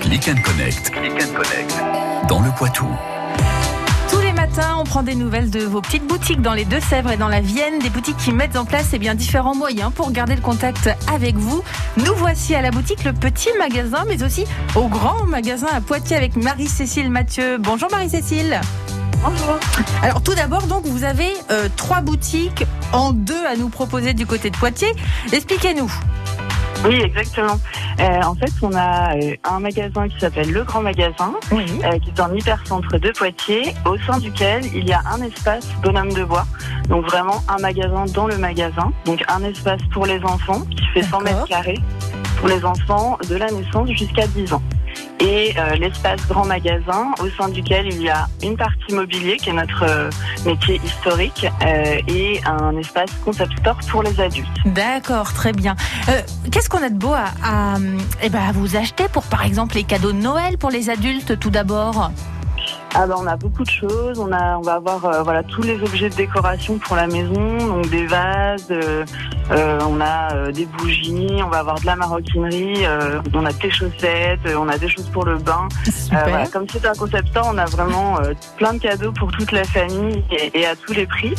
Click and Connect. Click and Connect. Dans le Poitou. Tous les matins, on prend des nouvelles de vos petites boutiques dans les Deux-Sèvres et dans la Vienne, des boutiques qui mettent en place eh bien, différents moyens pour garder le contact avec vous. Nous voici à la boutique Le Petit Magasin, mais aussi au Grand Magasin à Poitiers avec Marie-Cécile Mathieu. Bonjour Marie-Cécile. Bonjour. Alors tout d'abord, donc vous avez euh, trois boutiques en deux à nous proposer du côté de Poitiers. Expliquez-nous. Oui, exactement. Euh, en fait, on a euh, un magasin qui s'appelle Le Grand Magasin, Oui. euh, qui est en hypercentre de Poitiers, au sein duquel il y a un espace bonhomme de bois. Donc vraiment un magasin dans le magasin. Donc un espace pour les enfants qui fait 100 D'accord. mètres carrés pour les enfants de la naissance jusqu'à 10 ans. Et euh, l'espace grand magasin au sein duquel il y a une partie mobilier qui est notre euh, métier historique euh, et un espace concept store pour les adultes. D'accord, très bien. Qu'est-ce qu'on a de beau à, à, eh ben, à vous acheter pour par exemple les cadeaux de Noël pour les adultes tout d'abord? Ah ben, on a beaucoup de choses. On a, on va avoir euh, voilà tous les objets de décoration pour la maison, donc des vases. euh, euh, on a euh, des bougies. On va avoir de la maroquinerie. euh, on a des chaussettes. on a des choses pour le bain. Voilà, comme c'est un concept on a vraiment euh, plein de cadeaux pour toute la famille et, et à tous les prix.